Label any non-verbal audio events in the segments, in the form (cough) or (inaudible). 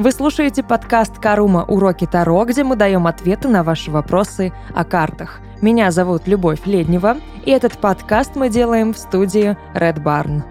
Вы слушаете подкаст «Карума. Уроки Таро», где мы даем ответы на ваши вопросы о картах. Меня зовут Любовь Леднева, и этот подкаст мы делаем в студии Red Barn.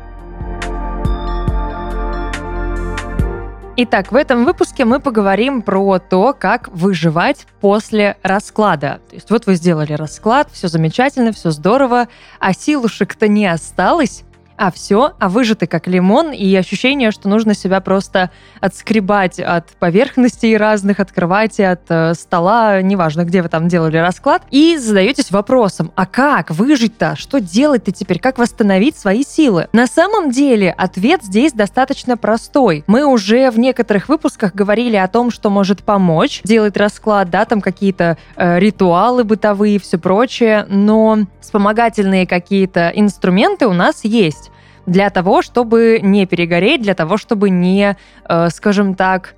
Итак, в этом выпуске мы поговорим про то, как выживать после расклада. То есть вот вы сделали расклад, все замечательно, все здорово, а силушек-то не осталось, а все, а выжаты как лимон, и ощущение, что нужно себя просто отскребать от поверхностей разных, от кровати, от э, стола, неважно, где вы там делали расклад, и задаетесь вопросом, а как выжить-то? Что делать-то теперь? Как восстановить свои силы? На самом деле ответ здесь достаточно простой. Мы уже в некоторых выпусках говорили о том, что может помочь делать расклад, да, там какие-то э, ритуалы бытовые, все прочее, но вспомогательные какие-то инструменты у нас есть для того, чтобы не перегореть, для того, чтобы не, э, скажем так,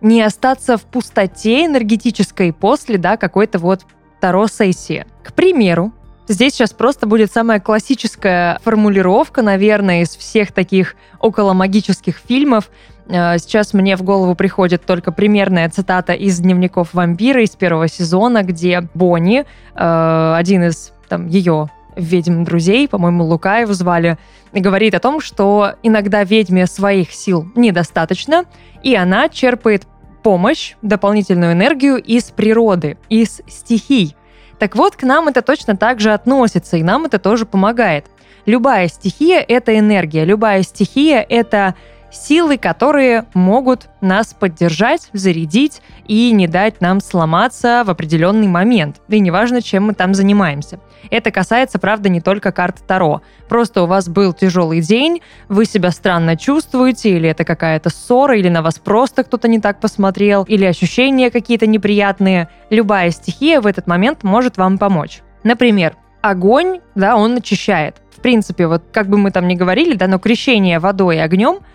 не остаться в пустоте энергетической после да, какой-то вот Таро-сессии. К примеру, Здесь сейчас просто будет самая классическая формулировка, наверное, из всех таких около магических фильмов. Э, сейчас мне в голову приходит только примерная цитата из дневников вампира из первого сезона, где Бонни, э, один из там, ее ведьм друзей, по-моему, Лукаев звали, говорит о том, что иногда ведьме своих сил недостаточно, и она черпает помощь, дополнительную энергию из природы, из стихий. Так вот, к нам это точно так же относится, и нам это тоже помогает. Любая стихия — это энергия, любая стихия — это силы, которые могут нас поддержать, зарядить и не дать нам сломаться в определенный момент. И неважно, чем мы там занимаемся. Это касается, правда, не только карт Таро. Просто у вас был тяжелый день, вы себя странно чувствуете, или это какая-то ссора, или на вас просто кто-то не так посмотрел, или ощущения какие-то неприятные. Любая стихия в этот момент может вам помочь. Например, огонь, да, он очищает. В принципе, вот как бы мы там ни говорили, да, но крещение водой и огнем –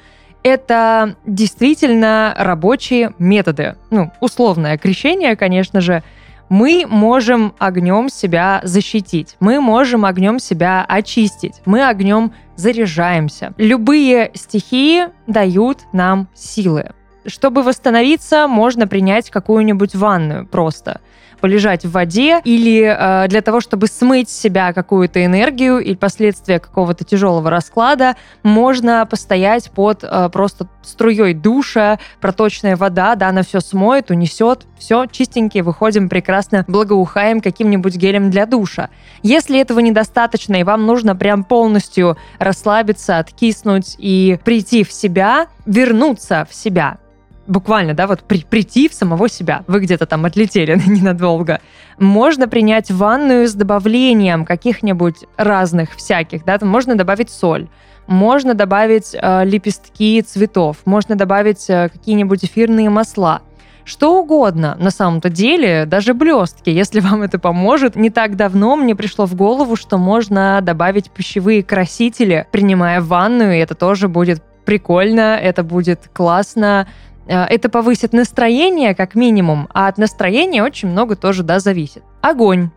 это действительно рабочие методы. Ну, условное крещение, конечно же. Мы можем огнем себя защитить, мы можем огнем себя очистить, мы огнем заряжаемся. Любые стихии дают нам силы. Чтобы восстановиться, можно принять какую-нибудь ванную просто полежать в воде или э, для того, чтобы смыть с себя какую-то энергию или последствия какого-то тяжелого расклада, можно постоять под э, просто струей душа, проточная вода, да, она все смоет, унесет, все чистенькие, выходим прекрасно, благоухаем каким-нибудь гелем для душа. Если этого недостаточно, и вам нужно прям полностью расслабиться, откиснуть и прийти в себя, вернуться в себя, буквально, да, вот при, прийти в самого себя. Вы где-то там отлетели (laughs) ненадолго. Можно принять ванную с добавлением каких-нибудь разных всяких, да, там можно добавить соль, можно добавить э, лепестки цветов, можно добавить э, какие-нибудь эфирные масла. Что угодно, на самом-то деле, даже блестки, (laughs) если вам это поможет. Не так давно мне пришло в голову, что можно добавить пищевые красители, принимая ванную, и это тоже будет прикольно, это будет классно, это повысит настроение, как минимум, а от настроения очень много тоже, да, зависит. Огонь.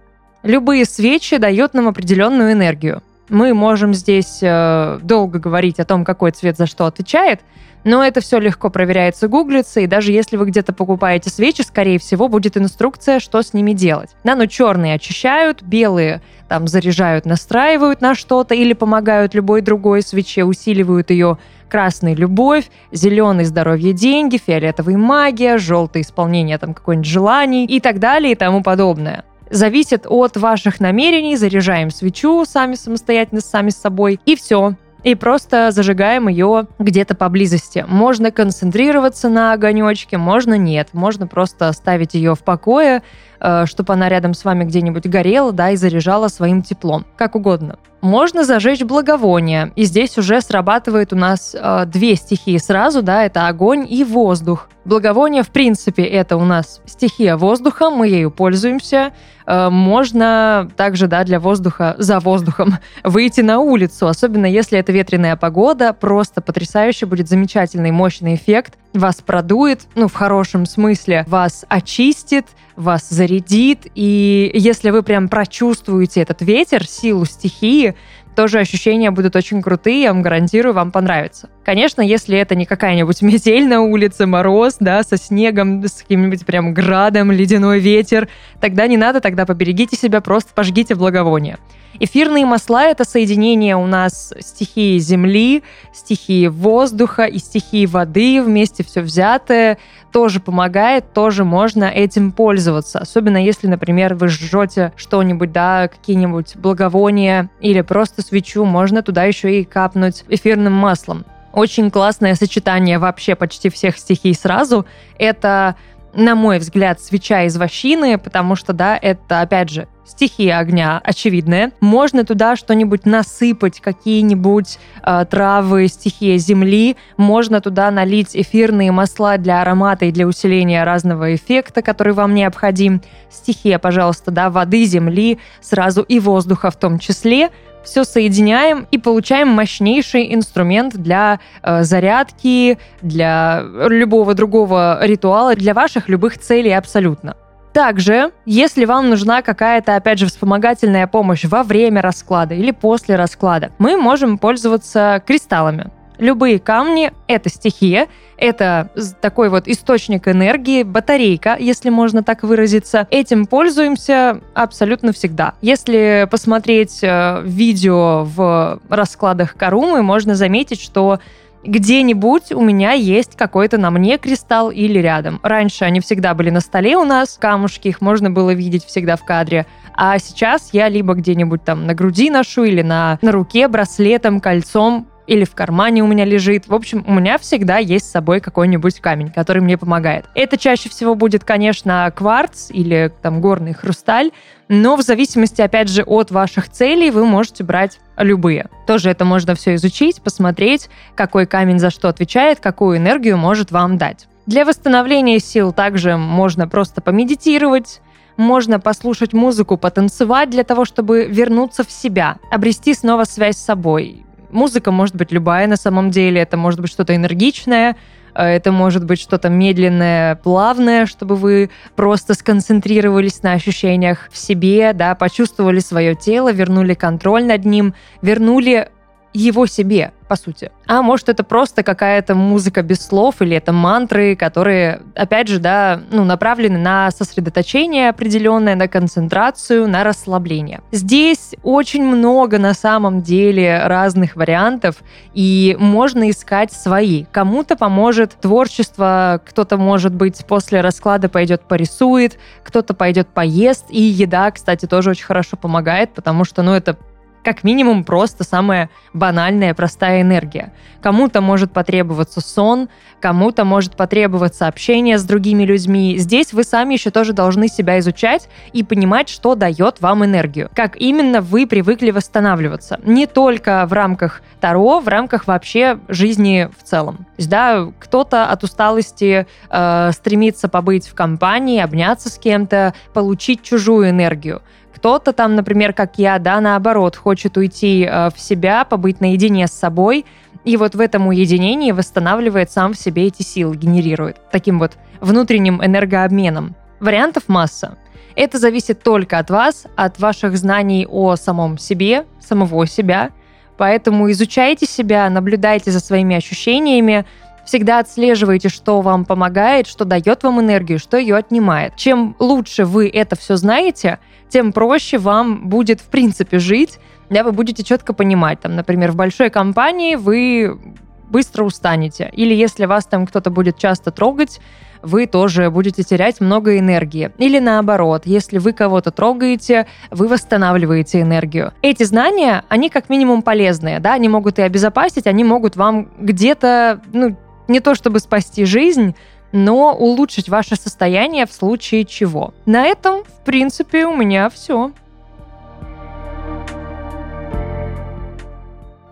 Любые свечи дают нам определенную энергию. Мы можем здесь э, долго говорить о том, какой цвет за что отвечает, но это все легко проверяется, гуглится, и даже если вы где-то покупаете свечи, скорее всего, будет инструкция, что с ними делать. Да, но черные очищают, белые там заряжают, настраивают на что-то или помогают любой другой свече, усиливают ее красный – любовь, зеленый – здоровье, деньги, фиолетовый – магия, желтый – исполнение там какой-нибудь желаний и так далее и тому подобное. Зависит от ваших намерений, заряжаем свечу сами самостоятельно, сами с собой, и все и просто зажигаем ее где-то поблизости. Можно концентрироваться на огонечке, можно нет. Можно просто оставить ее в покое, э, чтобы она рядом с вами где-нибудь горела, да, и заряжала своим теплом. Как угодно. Можно зажечь благовоние, и здесь уже срабатывает у нас э, две стихии сразу, да, это огонь и воздух. Благовоние, в принципе, это у нас стихия воздуха, мы ею пользуемся. Э, можно также, да, для воздуха, за воздухом (laughs) выйти на улицу, особенно если это ветреная погода, просто потрясающе будет замечательный, мощный эффект. Вас продует, ну, в хорошем смысле, вас очистит, вас зарядит, и если вы прям прочувствуете этот ветер, силу стихии, тоже ощущения будут очень крутые, я вам гарантирую, вам понравится. Конечно, если это не какая-нибудь (laughs) метель на улице, мороз, да, со снегом, с каким-нибудь прям градом, ледяной ветер, тогда не надо, тогда поберегите себя, просто пожгите благовоние. Эфирные масла — это соединение у нас стихии земли, стихии воздуха и стихии воды, вместе все взятое, тоже помогает, тоже можно этим пользоваться. Особенно если, например, вы жжете что-нибудь, да, какие-нибудь благовония или просто свечу, можно туда еще и капнуть эфирным маслом. Очень классное сочетание вообще почти всех стихий сразу. Это на мой взгляд, свеча из вощины, потому что, да, это, опять же, стихия огня очевидная. Можно туда что-нибудь насыпать, какие-нибудь э, травы, стихия земли. Можно туда налить эфирные масла для аромата и для усиления разного эффекта, который вам необходим. Стихия, пожалуйста, да, воды, земли, сразу и воздуха в том числе – все соединяем и получаем мощнейший инструмент для э, зарядки, для любого другого ритуала, для ваших любых целей абсолютно. Также, если вам нужна какая-то, опять же, вспомогательная помощь во время расклада или после расклада, мы можем пользоваться кристаллами. Любые камни — это стихия, это такой вот источник энергии, батарейка, если можно так выразиться. Этим пользуемся абсолютно всегда. Если посмотреть э, видео в раскладах Карумы, можно заметить, что где-нибудь у меня есть какой-то на мне кристалл или рядом. Раньше они всегда были на столе у нас, камушки, их можно было видеть всегда в кадре. А сейчас я либо где-нибудь там на груди ношу или на, на руке браслетом, кольцом или в кармане у меня лежит. В общем, у меня всегда есть с собой какой-нибудь камень, который мне помогает. Это чаще всего будет, конечно, кварц или там горный хрусталь, но в зависимости, опять же, от ваших целей вы можете брать любые. Тоже это можно все изучить, посмотреть, какой камень за что отвечает, какую энергию может вам дать. Для восстановления сил также можно просто помедитировать, можно послушать музыку, потанцевать для того, чтобы вернуться в себя, обрести снова связь с собой, Музыка может быть любая на самом деле, это может быть что-то энергичное, э, это может быть что-то медленное, плавное, чтобы вы просто сконцентрировались на ощущениях в себе, да, почувствовали свое тело, вернули контроль над ним, вернули его себе, по сути. А может, это просто какая-то музыка без слов, или это мантры, которые, опять же, да, ну, направлены на сосредоточение определенное, на концентрацию, на расслабление. Здесь очень много на самом деле разных вариантов, и можно искать свои. Кому-то поможет творчество, кто-то, может быть, после расклада пойдет порисует, кто-то пойдет поест, и еда, кстати, тоже очень хорошо помогает, потому что, ну, это как минимум просто самая банальная, простая энергия. Кому-то может потребоваться сон, кому-то может потребоваться общение с другими людьми. Здесь вы сами еще тоже должны себя изучать и понимать, что дает вам энергию. Как именно вы привыкли восстанавливаться. Не только в рамках Таро, в рамках вообще жизни в целом. То есть, да, кто-то от усталости э, стремится побыть в компании, обняться с кем-то, получить чужую энергию. Кто-то там, например, как я, да, наоборот, хочет уйти э, в себя, побыть наедине с собой, и вот в этом уединении восстанавливает сам в себе эти силы, генерирует таким вот внутренним энергообменом. Вариантов масса. Это зависит только от вас, от ваших знаний о самом себе, самого себя. Поэтому изучайте себя, наблюдайте за своими ощущениями, всегда отслеживайте, что вам помогает, что дает вам энергию, что ее отнимает. Чем лучше вы это все знаете, тем проще вам будет, в принципе, жить, да, вы будете четко понимать, там, например, в большой компании вы быстро устанете, или если вас там кто-то будет часто трогать, вы тоже будете терять много энергии. Или наоборот, если вы кого-то трогаете, вы восстанавливаете энергию. Эти знания, они как минимум полезные, да, они могут и обезопасить, они могут вам где-то, ну, не то чтобы спасти жизнь, но улучшить ваше состояние в случае чего. На этом, в принципе, у меня все.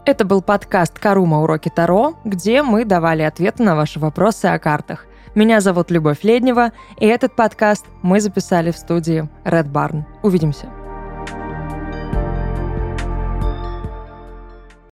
Это был подкаст «Карума. Уроки Таро», где мы давали ответы на ваши вопросы о картах. Меня зовут Любовь Леднева, и этот подкаст мы записали в студии Red Barn. Увидимся.